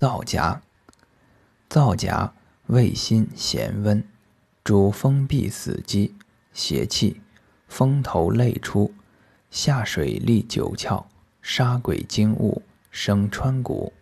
皂荚，皂荚味辛咸温，主封闭死肌、邪气，风头泪出，下水利九窍，杀鬼精物，生川谷。